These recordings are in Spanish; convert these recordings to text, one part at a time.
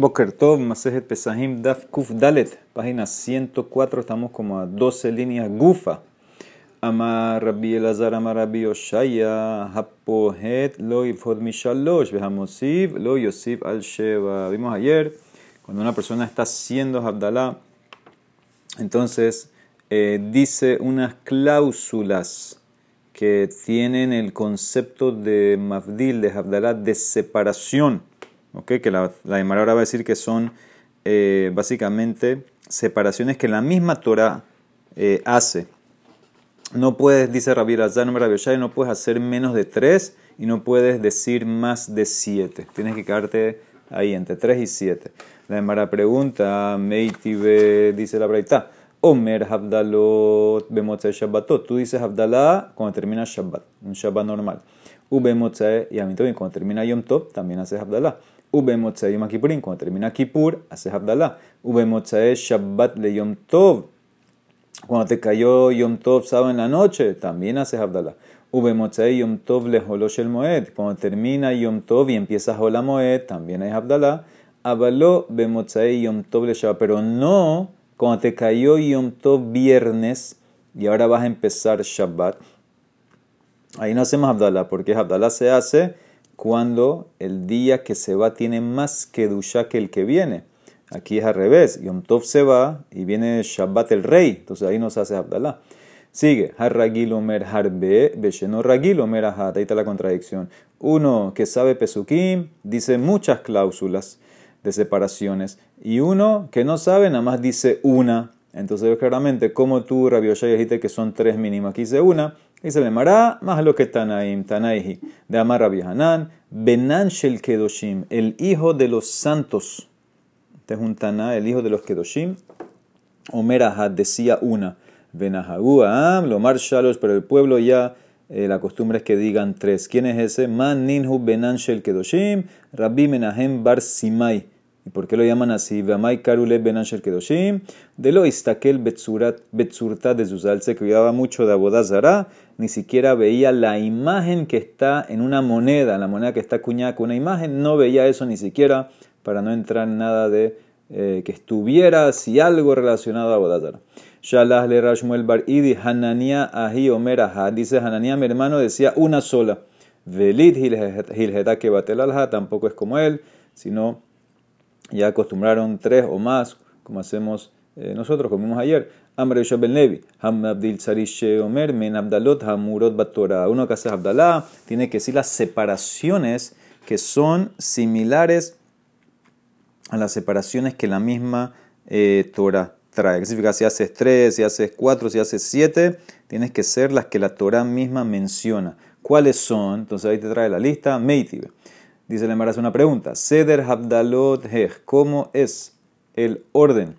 Boker Tov, Masejet Pesahim, Daf Kuf Dalet, página 104, estamos como a 12 líneas gufa. Amar Rabbi Elazar, Amar Rabbi Oshaya, Hapohet, Lo Yifod Mishalosh, Behamosiv, Lo Yosif Al Sheva. Vimos ayer, cuando una persona está haciendo Abdalá, entonces eh, dice unas cláusulas que tienen el concepto de Mafdil, de Abdalá, de separación que la, la ahora va a decir que son eh, básicamente separaciones que la misma Torah eh, hace. No puedes, dice Rabbi Razar, no, puedes hacer menos de tres y no puedes decir más de siete. Tienes que quedarte ahí entre tres y siete. La Emara pregunta, Meitibe, dice la Braita, Omer Habdalot Bemotzai Shabbatot. Tú dices Habdalah cuando termina Shabbat, un Shabbat normal. Ubemotzai, y también cuando termina Yom Tov, también haces Habdalah. Ube Motzai Yom Kippurim, cuando termina Kippur, haces Abdalá. Ube Motzai Shabbat le Yom Tov. Cuando te cayó Yom Tov sábado en la noche, también haces Abdalá. Ube Motzai Yom Tov le Holosh el Moed. Cuando termina Yom Tov y empieza Hola Moed, también es Abdalá. Abaló Be Motzai Yom Tov le Shabbat. Pero no cuando te cayó Yom Tov viernes y ahora vas a empezar Shabbat. Ahí no hacemos Abdalá, porque Abdalá se hace cuando el día que se va tiene más que dusha que el que viene. Aquí es al revés. Yom Tov se va y viene Shabbat el rey. Entonces ahí nos hace Abdallah. Sigue. Harragil Omer Harbe, Besheno Ragil Omer Ahí está la contradicción. Uno que sabe Pesukim dice muchas cláusulas de separaciones. Y uno que no sabe nada más dice una. Entonces claramente como tú, Rabbi dijiste que son tres mínimas. Aquí dice una. Dice el Mará, más lo que Tanaim, Tanaihi, de Amar Rabbi Hanan, Benan Shel Kedoshim, el hijo de los santos. Este es un Taná, el hijo de los Kedoshim. Omer decía una. Benahagu Am, Lomar Shalosh, pero el pueblo ya, eh, la costumbre es que digan tres. ¿Quién es ese? Man Ninhu Benan Shel Kedoshim, Rabbi Menahem Bar Simai. ¿Y por qué lo llaman así? Vamai Karule Ben Kedoshim. De lo istakel Betsurta de Zuzal se cuidaba mucho de Abodazara. Ni siquiera veía la imagen que está en una moneda, la moneda que está acuñada con una imagen. No veía eso ni siquiera para no entrar en nada de eh, que estuviera si algo relacionado a Abodazara. Shalah le Rashmuel Bar Idi Hanania Ahi Omer Dice Hanania, mi hermano, decía una sola. Velit Hilheta que Batel tampoco es como él, sino ya acostumbraron tres o más, como hacemos eh, nosotros, como vimos ayer. Amre Ben Levi, Ham Abdil Omer, Men Abdalot Hamurot Batora. Uno que hace Abdalá tiene que decir las separaciones que son similares a las separaciones que la misma eh, Torah trae. ¿Qué significa? Si haces tres, si haces cuatro, si haces siete, tienes que ser las que la Torah misma menciona. ¿Cuáles son? Entonces ahí te trae la lista. Meitive. Dice el embarazo una pregunta. Seder Habdalot Hech. ¿Cómo es el orden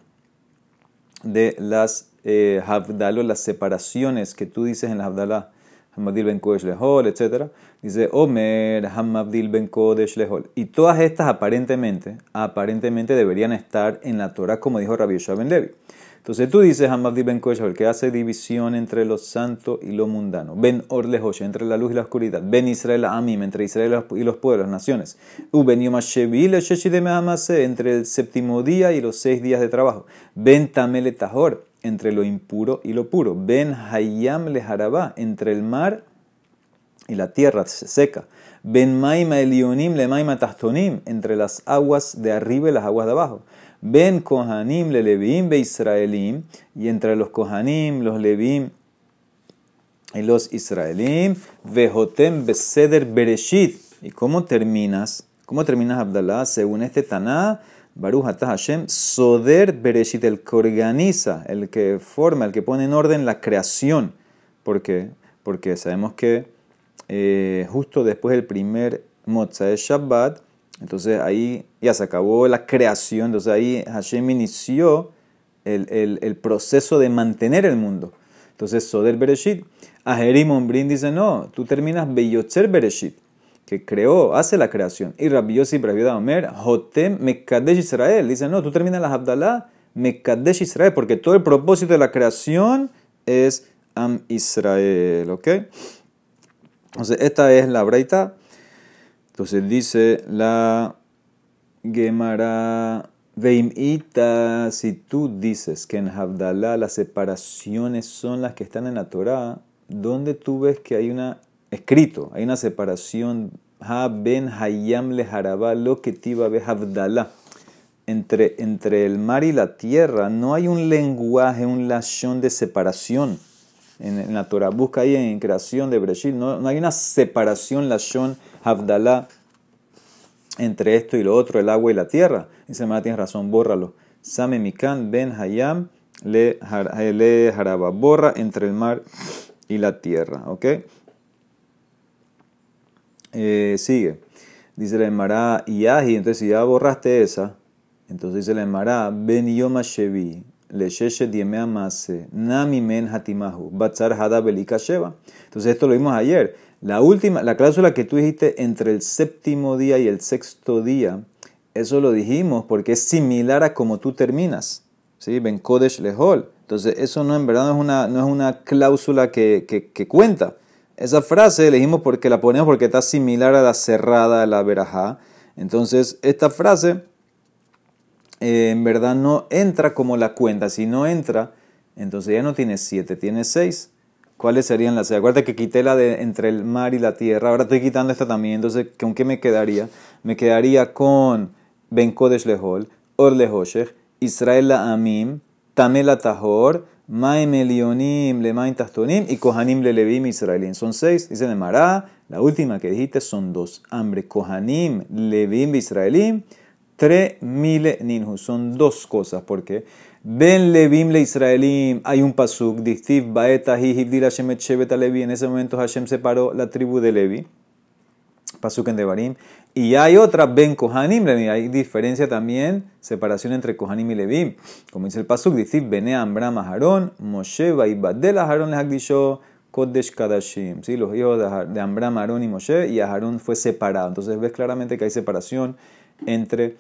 de las eh, las separaciones que tú dices en la Habdalah? Hamadil ben Kodesh Lehol, etc. Dice Omer Hamadil ben Kodesh Lehol. Y todas estas aparentemente, aparentemente deberían estar en la Torah como dijo Rabbi Yosha ben Levi. Entonces tú dices Hamabdi Ben el que hace división entre lo santo y lo mundano. Ben Orlehosh, entre la luz y la oscuridad. Ben Israel Amim, entre Israel y los pueblos, las naciones. Ben Yomashevil entre el séptimo día y los seis días de trabajo. Ben Tamel Tahor, entre lo impuro y lo puro. Ben Hayam Leharabá, entre el mar y la tierra seca. Ben Maima Elionim Le Maima Tahtonim, entre las aguas de arriba y las aguas de abajo. Ben Kohanim le Leviim be Israelim, y entre los Kohanim, los Leviim y los Israelim, Vejotem Beseder Bereshit. ¿Y cómo terminas? ¿Cómo terminas Abdallah? Según este Taná, Baruch Atah Hashem, Soder Bereshit, el que organiza, el que forma, el que pone en orden la creación. ¿Por qué? Porque sabemos que eh, justo después del primer Motzah Shabbat, entonces ahí ya se acabó la creación, entonces ahí Hashem inició el, el, proceso de mantener el mundo. Entonces Soder Bereshit, Ajerim Ombrin dice, no, tú terminas Beyotzer Bereshit, que creó, hace la creación. Y Rabbi Yossi Omer, Jotem Mekadesh Israel, dice, no, tú terminas la Abdalá Mekadesh Israel, porque todo el propósito de la creación es Am Israel, ¿ok? Entonces esta es la breita entonces dice la Gemara Veimita, si tú dices que en Havdalah las separaciones son las que están en la Torah, ¿dónde tú ves que hay una escrito, hay una separación ha ben hayam le lo que tiba be? Entre, entre el mar y la tierra no hay un lenguaje, un lashon de separación. En, la Torah, busca ahí en creación de Breshil, no, hay una separación lashon Havdalah entre esto y lo otro, el agua y la tierra. Dice, ma tienes razón, bórralo. Same mikan ben hayam le, haraba. Borra entre el mar y la tierra. ¿Ok? Eh, sigue. Dice la Emara Yahi. Entonces, si ya borraste esa, entonces dice la Emara Ben Yoma Shevi. Le sheshe diemea mase. Nami men hatimahu. Batzar. Entonces, esto lo vimos ayer. La última, la cláusula que tú dijiste entre el séptimo día y el sexto día, eso lo dijimos porque es similar a como tú terminas. ¿Sí? Ben Kodesh Lehol. Entonces, eso no en verdad no es una, no es una cláusula que, que, cuenta. Esa frase elegimos porque la ponemos porque está similar a la cerrada, a la verajá. Entonces, esta frase eh, en verdad no entra como la cuenta. Si no entra, entonces ya no tiene siete, tiene seis. ¿Cuáles serían las? Acuérdate que quité la de entre el mar y la tierra. Ahora estoy quitando esta también. Entonces, ¿con qué me quedaría? Me quedaría con Ben Kodesh Lehol, Or Israel la Amim, Tamel Tahor, Maim Elionim, Lemaim Tastonim y Kohanim le Levim Israelim. Son seis. Dice Mará. La última que dijiste son dos. Hambre, Kohanim, Levim Israelim. Tre mil ninhu. Son dos cosas. ¿Por qué? Ben Levim le Israelim, hay un pasuk, Dictiv Baeta Hibdil Hashem et Levi. En ese momento Hashem separó la tribu de Levi, pasuk en Devarim. Y hay otra, Ben Kohanim Levi. Hay diferencia también, separación entre Kohanim y Levim. Como dice el pasuk, Dictiv Bene Ambram Aharon, Moshe Vaibadel Aharon le Hagdisho. Kodesh Kadashim, ¿sí? los hijos de Ambram, Aarón y Moshe, y Aarón fue separado. Entonces ves claramente que hay separación entre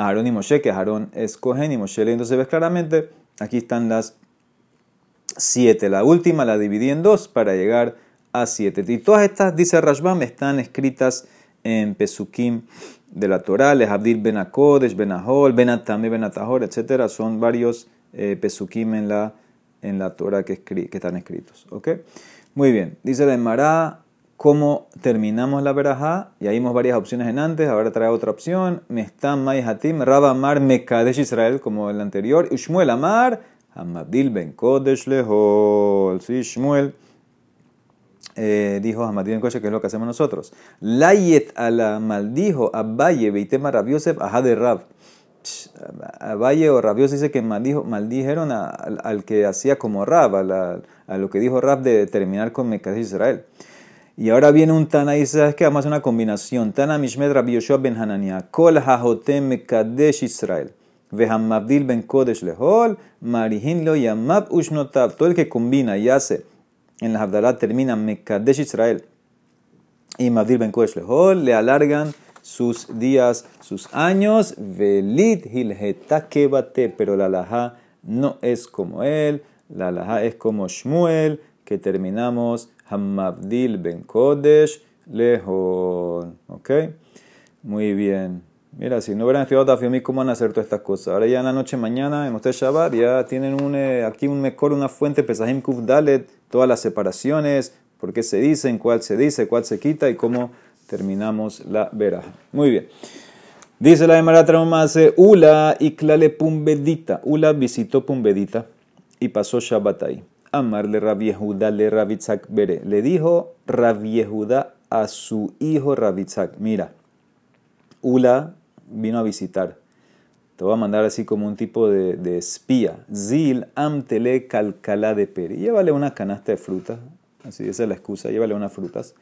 Aarón y Moshe, que Aarón es Cohen y Moshe. Entonces ves claramente, aquí están las siete. La última la dividí en dos para llegar a siete. Y todas estas, dice Rashbam, están escritas en Pesukim de la Torah, Les Abdil Ben Akodesh, Ben Ahol, Ben Atame, Ben Atahor, etc. Son varios eh, Pesukim en la, en la Torah que, que están escritos. ¿Ok? Muy bien. Dice la Emara, cómo terminamos la verajá. Y ahí vimos varias opciones en antes, ahora trae otra opción. Mestam Mai Hatim, Rab Amar Mekadesh Israel, como el anterior. Ushmuel Amar, Hamadil Ben Kodesh Lehol. Sí, Shmuel eh, dijo Hamadil Ben Kodesh, que es lo que hacemos nosotros. Layet ala maldijo Abaye Beitema Rab Yosef de Rab. Abaye o Rabios dice que maldijo, maldijeron al, que hacía como Rab, a, a, lo que dijo Rab de terminar con Mekadesh Israel. Y ahora viene un Tana y ¿sabes qué? Vamos a hacer una combinación. Tana Mishmed Rabbi Yoshua ben Hanania. Kol hahotem mekadesh Israel. Vehamabdil ben Kodesh lehol. Marihin lo yamab ushnotav. Todo el que combina y hace en la Havdalah termina mekadesh Israel. Y Mabdil ben Kodesh lehol. Le alargan sus días, sus años. Velit hilheta kebate. Pero la laha no es como él. La laha es como Shmuel. Que terminamos Hamabdil ben Kodesh Lejón. ¿Ok? Muy bien. Mira, si no hubieran estudiado Tafiomí, ¿cómo van a hacer todas estas cosas? Ahora ya en la noche mañana, en usted Shabbat, ya tienen un, eh, aquí un mejor, una fuente, Pesahim Kuf Dalet, todas las separaciones, por qué se dicen, cuál se dice, cuál se quita y cómo terminamos la vera. Muy bien. Dice la Emara Traumase, Ula y Klale Pumbedita. Ula visitó Pumbedita y pasó Shabbat ahí. Amarle Rabbi Yehuda le Rabitzak Bere. Le dijo Rabbi Yehuda a su hijo Rabitzak, mira, Ula vino a visitar. Te voy a mandar así como un tipo de, espía. Zil amtele calcala de peri. Llévale una canasta de frutas. Así esa es la excusa. Llévale unas frutas.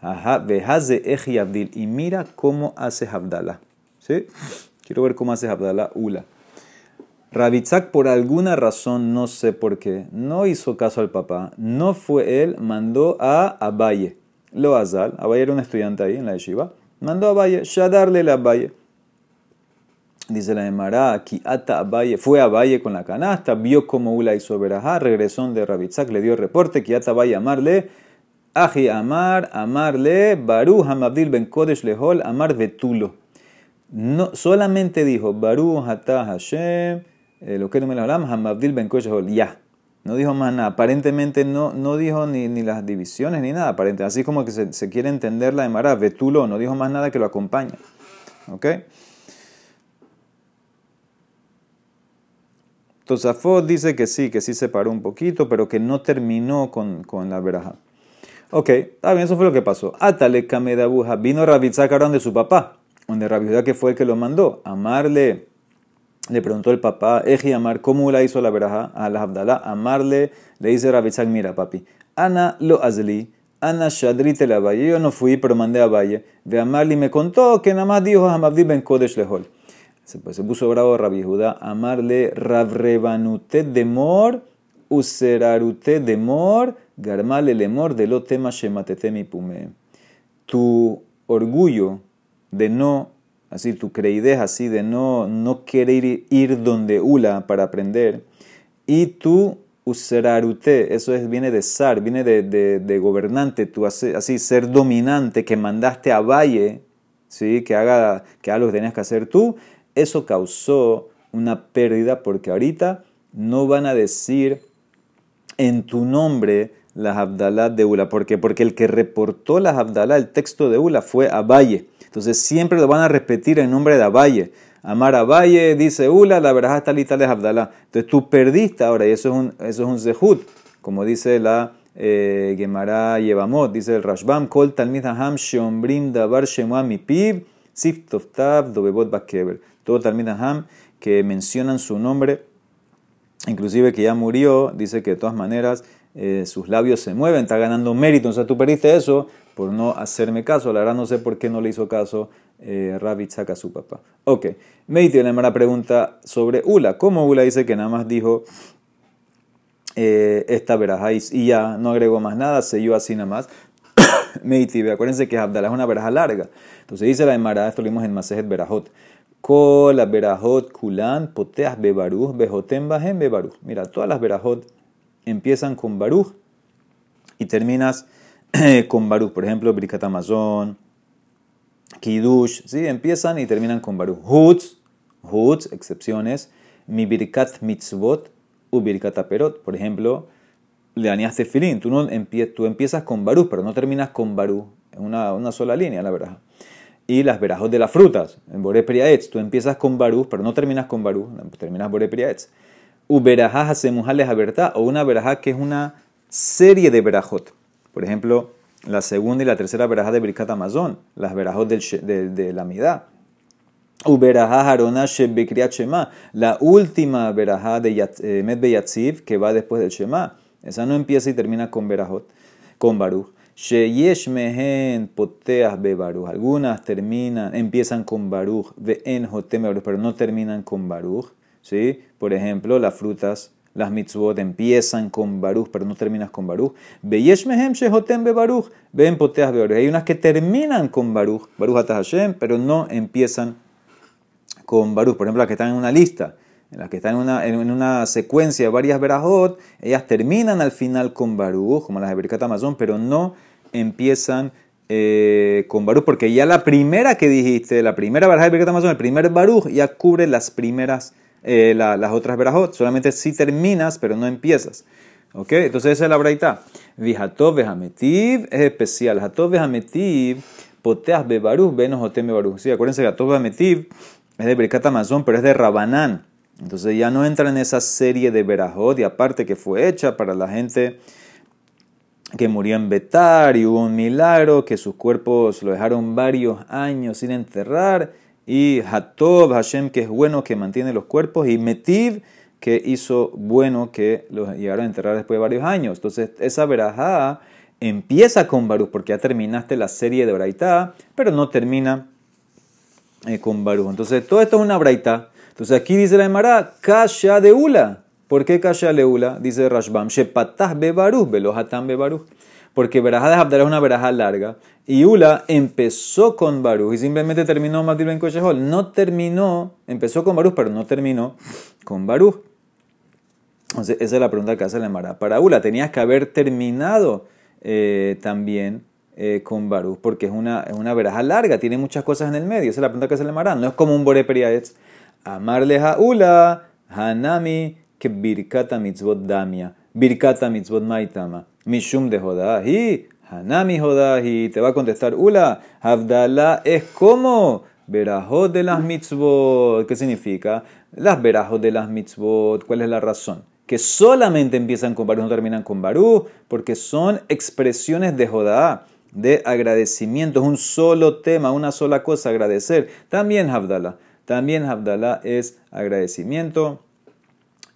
Ajá. Vejaze eji abdil. Y mira cómo hace Abdala. ¿Sí? Quiero ver cómo hace Abdala Ula. Rabitzak por alguna razón, no sé por qué, no hizo caso al papá, no fue él, mandó a Abaye, lo azal, Abaye era un estudiante ahí en la yeshiva, mandó a Abaye, darle la Abaye. Dice la Emara, aquí ata Abaye, fue a Abaye con la canasta, vio cómo Ula hizo verajá, regresó de Rabitzak, le dio el reporte, que ata Abaye amarle, Aji amar, amarle, Baruch Hamabdil ben Kodesh lehol, amar vetulo. no, solamente dijo Baruch Atah Hashem, lo que no me lo hablamos, Hamabdil Ben ya. No dijo más nada. Aparentemente no, no dijo ni, ni las divisiones ni nada. Aparentemente. Así como que se, se quiere entender la de Mará. Betulo no dijo más nada que lo acompaña. ¿Ok? Tosafot dice que sí, que sí se paró un poquito, pero que no terminó con, con la veraja. Ok, está bien, eso fue lo que pasó. Atale Kamedabuja. Vino Rabitzak de su papá, donde Rabizak que fue el que lo mandó. Amarle le preguntó el papá, Eji Amar, ¿cómo la hizo la veraja a la Abdalá? Amarle, le dice Rabitzak, mira papi, Ana lo azli, Ana shadrite la valle, yo no fui, pero mandé a Valle. Ve Amarle me contó que nada más dijo Hamabdi ben Kodesh lehol. Se, pues, puso bravo Rabbi Judá, amarle Ravrebanute de mor, userarute de mor, garmale lemor de lo tema shematete mi pume. Tu orgullo de no así tu creidez así de no, no querer ir donde Ula para aprender, y tu usararute, eso es, viene de zar, viene de, de, gobernante, tú así, ser dominante, que mandaste a Valle, ¿sí? que haga, que haga lo que tenías que hacer tú, eso causó una pérdida porque ahorita no van a decir en tu nombre las Abdalá de Ula. ¿Por qué? Porque el que reportó las Abdalá, el texto de Ula, fue a Valle. Entonces siempre lo van a repetir en nombre de Abaye. Amar Abaye, dice Ula, la verdad está lista de Abdalá. Entonces tú perdiste ahora y eso es un, eso es un zehut, como dice la eh, Gemara Yevamot, dice el Rashbam, Kol Talmid Haham Shombrim Davar Shemua Mipiv, Siftoftav Dobebot Bakeber. Todo Talmid Haham que mencionan su nombre, inclusive que ya murió, dice que de todas maneras eh, sus labios se mueven, está ganando mérito. Entonces tú perdiste eso por no hacerme caso. La verdad no sé por qué no le hizo caso eh, Rabbi a su papá. Ok, me tiene una pregunta sobre Ula. ¿Cómo Ula dice que nada más dijo eh, esta verajáis y ya no agregó más nada, se yo así nada más? Meiti, acuérdense que Abdalá es una veraja larga. Entonces dice la Emara, esto lo vimos en Masejet Berajot. Kol la berajot kulan poteas bebaruj bejotem bajem bebaruj. Mira, todas las berajot empiezan con Baruch y terminas con Baruch. Por ejemplo, Birkat Amazon, Kiddush, ¿sí? empiezan y terminan con Baruch. Hutz, Hutz, excepciones, mi Birkat Mitzvot u Birkat Aperot. Por ejemplo, le dañaste filín. Tú, no tú empiezas con Baruch, pero no terminas con Baruch. En una, una sola línea, la verdad. Y las verajos de las frutas, en Bore Priaetz. Tú empiezas con Baruch, pero no terminas con Baruch, terminas Bore Priaetz uberajá hasemujales verdad o una verajá que es una serie de verajot. Por ejemplo, la segunda y la tercera verajá de Birkat Amazon, las verajot del, de, la Midá. Uberajá Harona Shebekriat la última verajá de Yat, eh, que va después del Shema. Esa no empieza y termina con verajot, con Baruch. Sheyesh mehen poteas be Baruch. Algunas terminan, empiezan con Baruch, ve en pero no terminan con Baruch. ¿sí? Por ejemplo, las frutas, las mitzvot empiezan con baruch, pero no terminas con baruch. Mehem ven poteas Hay unas que terminan con baruch, baruch atah Hashem, pero no empiezan con baruch. Por ejemplo, las que están en una lista, en las que están en una, en una secuencia de varias verajot, ellas terminan al final con baruch, como las de Birkat Amazon, pero no empiezan eh, con Baruch, porque ya la primera que dijiste, la primera baraja de Amazon, el primer Baruch, ya cubre las primeras eh, las otras verajot. Solamente si terminas, pero no empiezas. ¿Ok? Entonces esa es la braita. Vijatov vejametiv es especial. Jatov vejametiv poteas bebaruj venos oteme. Sí, acuérdense que Jatov es de Birkat Amazon, pero es de Rabanán. Entonces ya no entra en esa serie de verajot y aparte que fue hecha para la gente que murió en Betar y hubo un milagro, que sus cuerpos lo dejaron varios años sin enterrar y Hatov Hashem, que es bueno, que mantiene los cuerpos, y Metiv, que hizo bueno, que los llegaron a enterrar después de varios años. Entonces, esa verajá empieza con Baruch, porque ya terminaste la serie de Braitá, pero no termina eh, con Baruch. Entonces, todo esto es una Braitá. Entonces, aquí dice la Emara, Kasha de Ula. ¿Por qué Kasha de Ula? Dice Rashbam, Shepatah be Baruch, Belohatam be Baruch porque Berajá de Abdalá es una verajá larga. Y Ula empezó con Baruch y simplemente terminó Matir Ben Koshehol. No terminó, empezó con Baruch, pero no terminó con Baruch. Entonces, esa es la pregunta que hace la Mara. Para Ula, tenías que haber terminado eh, también eh, con Baruch, porque es una, es una veraja larga, tiene muchas cosas en el medio. Esa es la pregunta que se le marán. No es como un Bore Periaetz. Amarle Ula, Hanami, que Birkata Mitzvot Damia. Birkata Mitzvot Maitama. Mishum de Jodahi. Hanami Jodahi. Te va a contestar Ula. Abdallah es como verajot de las mitzvot. ¿Qué significa? Las verajot de las mitzvot. ¿Cuál es la razón? Que solamente empiezan con Baruch, no terminan con Baruch, porque son expresiones de Jodá de agradecimiento. Es un solo tema, una sola cosa, agradecer. También Havdalah. También Havdalah es agradecimiento.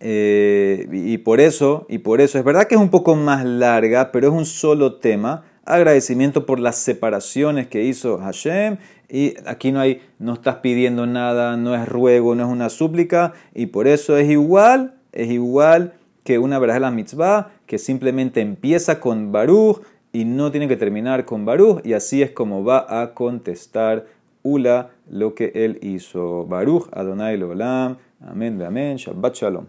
Eh, y por eso, y por eso, es verdad que es un poco más larga, pero es un solo tema. Agradecimiento por las separaciones que hizo Hashem. Y aquí no hay, no estás pidiendo nada, no es ruego, no es una súplica. Y por eso es igual, es igual que una verdad la mitzvah, que simplemente empieza con Baruch y no tiene que terminar con Baruch, y así es como va a contestar Ula lo que él hizo. Baruch Adonai Olam. Amén, amén. Shabbat Shalom.